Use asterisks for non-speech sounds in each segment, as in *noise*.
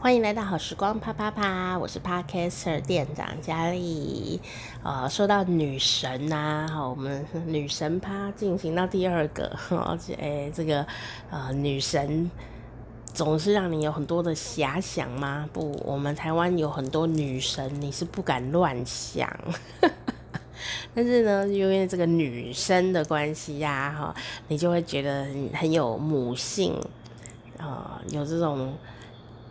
欢迎来到好时光啪啪啪，我是 Podcaster 店长佳丽。呃，说到女神呐、啊，好，我们女神趴进行到第二个，而且哎，这个呃，女神总是让你有很多的遐想吗？不，我们台湾有很多女神，你是不敢乱想。*laughs* 但是呢，因为这个女生的关系呀、啊，哈，你就会觉得很有母性，啊、呃，有这种。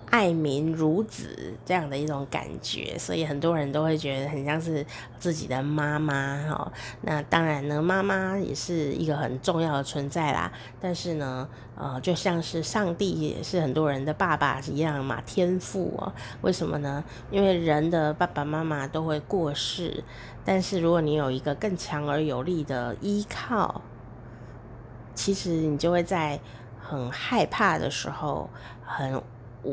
爱民如子这样的一种感觉，所以很多人都会觉得很像是自己的妈妈哈。那当然呢，妈妈也是一个很重要的存在啦。但是呢，呃，就像是上帝也是很多人的爸爸一样嘛，天父哦。为什么呢？因为人的爸爸妈妈都会过世，但是如果你有一个更强而有力的依靠，其实你就会在很害怕的时候很。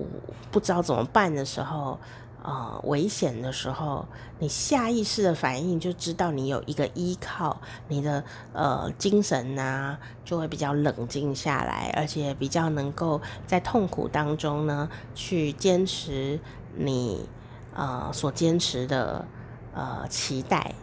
我不知道怎么办的时候，呃，危险的时候，你下意识的反应就知道你有一个依靠，你的呃精神呢就会比较冷静下来，而且比较能够在痛苦当中呢去坚持你呃所坚持的呃期待，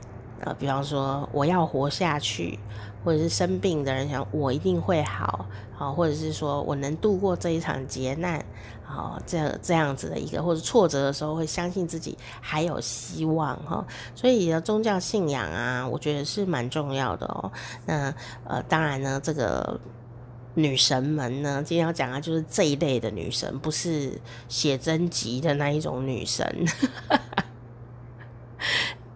呃，比方说我要活下去。或者是生病的人想我一定会好，好，或者是说我能度过这一场劫难，好，这样这样子的一个，或者挫折的时候会相信自己还有希望哈。所以的宗教信仰啊，我觉得是蛮重要的哦。那呃，当然呢，这个女神们呢，今天要讲的就是这一类的女神，不是写真集的那一种女神。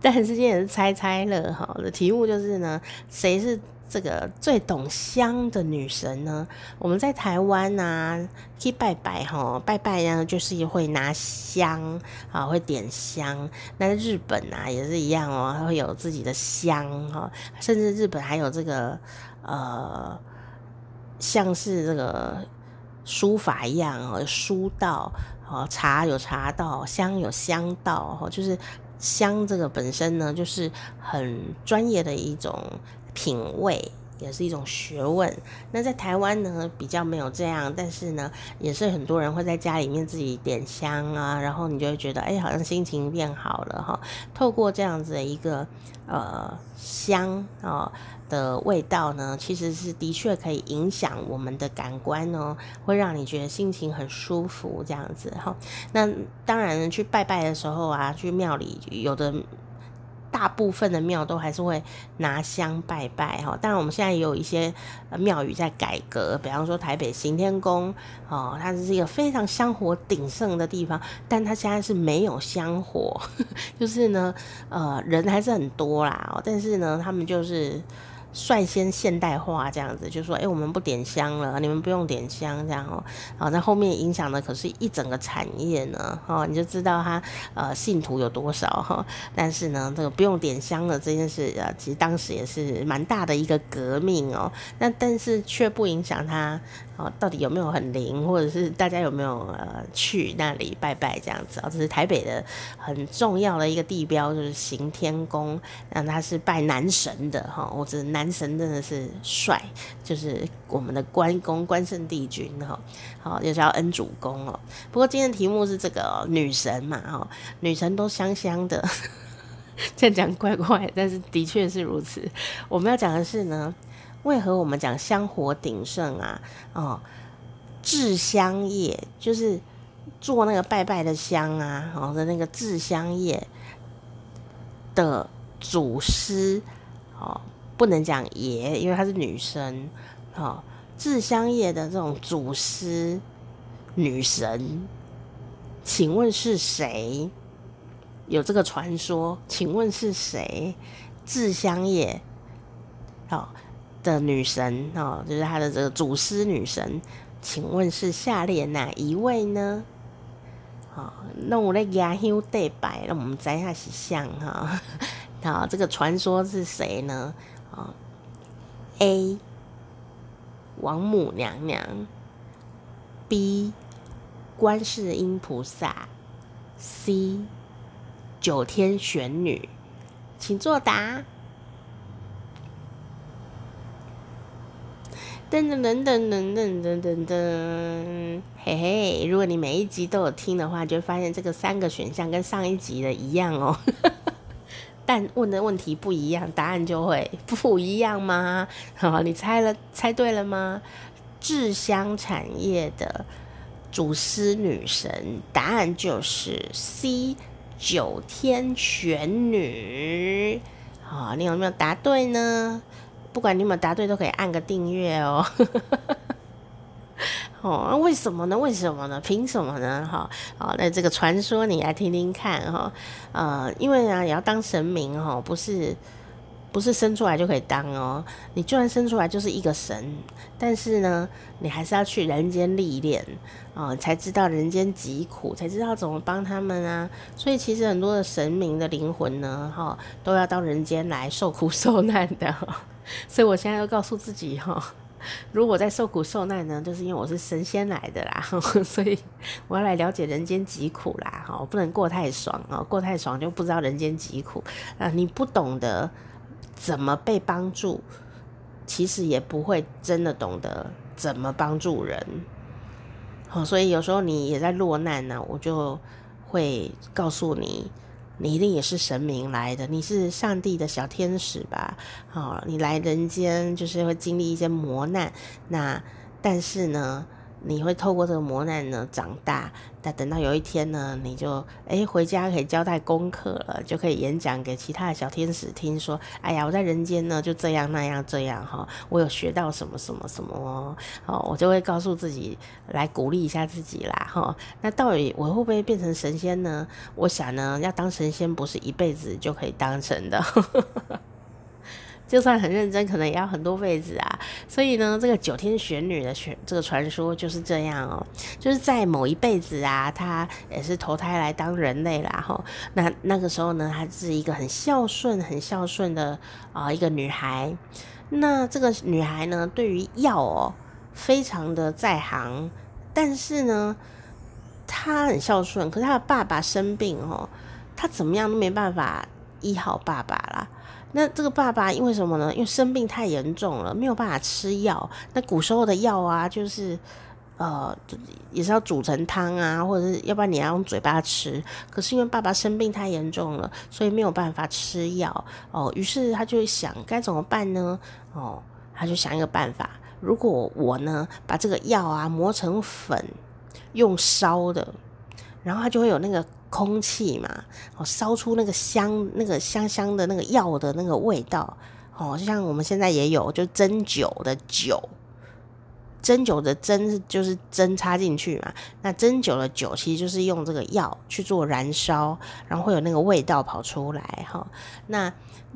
但是今天也是猜猜乐哈，的题目就是呢，谁是？这个最懂香的女神呢？我们在台湾啊，去拜拜哈，拜拜呢就是会拿香啊，会点香。那日本啊也是一样哦，它会有自己的香哈，甚至日本还有这个呃，像是这个书法一样哦，书道哦，茶有茶道，香有香道哈，就是香这个本身呢，就是很专业的一种。品味也是一种学问。那在台湾呢，比较没有这样，但是呢，也是很多人会在家里面自己点香啊，然后你就会觉得，哎，好像心情变好了哈。透过这样子的一个呃香啊的味道呢，其实是的确可以影响我们的感官哦，会让你觉得心情很舒服这样子哈。那当然去拜拜的时候啊，去庙里有的。大部分的庙都还是会拿香拜拜哈，当然我们现在也有一些庙宇在改革，比方说台北行天宫哦，它是一个非常香火鼎盛的地方，但它现在是没有香火，*laughs* 就是呢，呃，人还是很多啦，但是呢，他们就是。率先现代化这样子，就说，哎、我们不点香了，你们不用点香这样哦。好，那后面影响的可是一整个产业呢，哦，你就知道他呃信徒有多少哈。但是呢，这个不用点香了这件事啊，其实当时也是蛮大的一个革命哦。那但是却不影响他。哦，到底有没有很灵，或者是大家有没有呃去那里拜拜这样子啊？这是台北的很重要的一个地标，就是行天宫，那他是拜男神的哈。我觉得男神真的是帅，就是我们的关公关圣帝君哈，好又叫恩主公哦。不过今天题目是这个女神嘛哈，女神都香香的，*laughs* 这样讲怪怪，但是的确是如此。我们要讲的是呢。为何我们讲香火鼎盛啊？哦，制香业就是做那个拜拜的香啊，哦的那个制香业的祖师哦，不能讲爷，因为她是女生。哦，制香业的这种祖师女神，请问是谁？有这个传说？请问是谁？制香业，哦。的女神哦，就是她的这个祖师女神，请问是下列哪一位呢？好，那我来压香对白，让我们摘下是像哈。*laughs* 好，这个传说是谁呢？啊，A 王母娘娘，B 观世音菩萨，C 九天玄女，请作答。噔噔噔噔噔噔噔噔，嘿嘿！如果你每一集都有听的话，就会发现这个三个选项跟上一集的一样哦。*laughs* 但问的问题不一样，答案就会 *laughs* 不一样吗？好，*laughs* 你猜了，猜对了吗？制香产业的主司女神，答案就是 C，九天玄女。好，你有没有答对呢？不管你有没有答对，都可以按个订阅哦。*laughs* 哦，为什么呢？为什么呢？凭什么呢？哈，好，那这个传说你来听听看哈。呃，因为呢，也要当神明哈，不是不是生出来就可以当哦。你就算生出来就是一个神，但是呢，你还是要去人间历练啊，才知道人间疾苦，才知道怎么帮他们啊。所以其实很多的神明的灵魂呢，哈，都要到人间来受苦受难的。*laughs* 所以我现在都告诉自己哈。如果在受苦受难呢，就是因为我是神仙来的啦，*laughs* 所以我要来了解人间疾苦啦，哈，我不能过太爽啊，过太爽就不知道人间疾苦啊。你不懂得怎么被帮助，其实也不会真的懂得怎么帮助人。好，所以有时候你也在落难呢，我就会告诉你。你一定也是神明来的，你是上帝的小天使吧？好，你来人间就是会经历一些磨难，那但是呢，你会透过这个磨难呢长大。但等到有一天呢，你就哎、回家可以交代功课了，就可以演讲给其他的小天使听说，哎呀，我在人间呢就这样那样这样哈，我有学到什么什么什么 *laughs* 哦，我就会告诉自己来鼓励一下自己啦哈。那到底我会不会变成神仙呢？我想呢，要当神仙不是一辈子就可以当成的。*laughs* 就算很认真，可能也要很多辈子啊。所以呢，这个九天玄女的玄这个传说就是这样哦，就是在某一辈子啊，她也是投胎来当人类啦。哈，那那个时候呢，她是一个很孝顺、很孝顺的啊、一个女孩。那这个女孩呢，对于药哦，非常的在行，但是呢，她很孝顺，可是她的爸爸生病哦，她怎么样都没办法医好爸爸啦。那这个爸爸因为什么呢？因为生病太严重了，没有办法吃药。那古时候的药啊，就是呃，也是要煮成汤啊，或者是要不然你要用嘴巴吃。可是因为爸爸生病太严重了，所以没有办法吃药哦。于是他就想该怎么办呢？哦，他就想一个办法：如果我呢把这个药啊磨成粉，用烧的，然后它就会有那个。空气嘛，哦，烧出那个香，那个香香的那个药的那个味道，哦，就像我们现在也有，就针灸的灸，针灸的针就是针插进去嘛，那针灸的灸其实就是用这个药去做燃烧，然后会有那个味道跑出来，哈，那。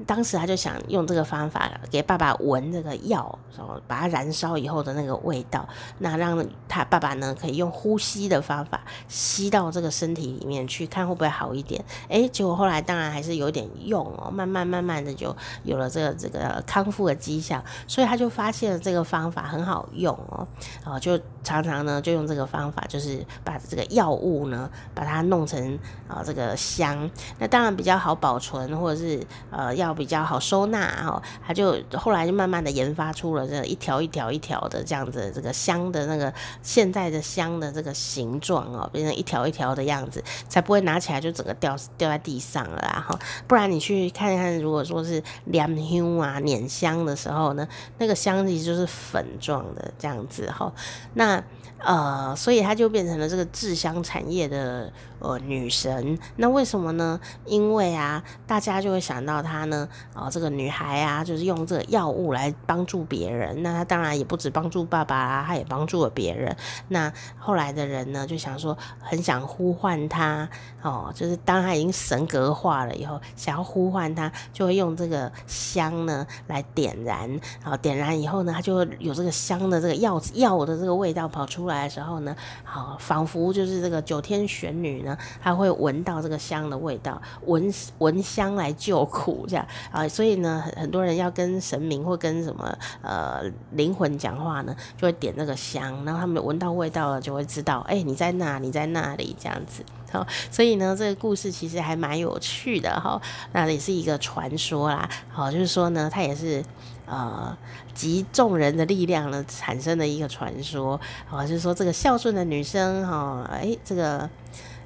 当时他就想用这个方法给爸爸闻这个药，然后把它燃烧以后的那个味道，那让他爸爸呢可以用呼吸的方法吸到这个身体里面去，看会不会好一点。诶，结果后来当然还是有点用哦，慢慢慢慢的就有了这个这个康复的迹象，所以他就发现了这个方法很好用哦，然后就常常呢就用这个方法，就是把这个药物呢把它弄成啊这个香，那当然比较好保存，或者是呃要。比较好收纳哈，他就后来就慢慢的研发出了这一条一条一条的这样子这个香的那个现在的香的这个形状哦，变成一条一条的样子，才不会拿起来就整个掉掉在地上了哈。不然你去看看，如果说是燃香啊碾香的时候呢，那个香其实就是粉状的这样子哈。那呃，所以它就变成了这个制香产业的呃女神。那为什么呢？因为啊，大家就会想到她呢，啊、这个女孩啊，就是用这个药物来帮助别人。那她当然也不止帮助爸爸啊，她也帮助了别人。那后来的人呢，就想说，很想呼唤她哦，就是当她已经神格化了以后，想要呼唤她，就会用这个香呢来点燃。然后点燃以后呢，她就会有这个香的这个药药的这个味道跑出来的时候呢，好，仿佛就是这个九天玄女呢，她会闻到这个香的味道，闻闻香来救苦，这样啊，所以呢，很很多人要跟神明或跟什么呃灵魂讲话呢，就会点那个香，然后他们闻到味道了，就会知道，哎、你在那，你在那里，这样子。好，所以呢，这个故事其实还蛮有趣的哈，那也是一个传说啦。好，就是说呢，它也是。呃集众人的力量呢产生的一个传说，哦，就是说这个孝顺的女生哈，哎、这个。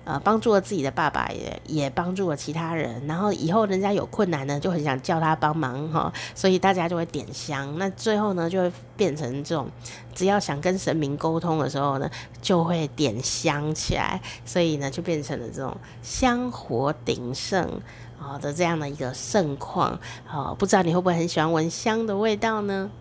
呃，帮助了自己的爸爸也，也帮助了其他人。然后以后人家有困难呢，就很想叫他帮忙哈，所以大家就会点香。那最后呢，就会变成这种，只要想跟神明沟通的时候呢，就会点香起来。所以呢，就变成了这种香火鼎盛啊的这样的一个盛况。好，不知道你会不会很喜欢闻香的味道呢？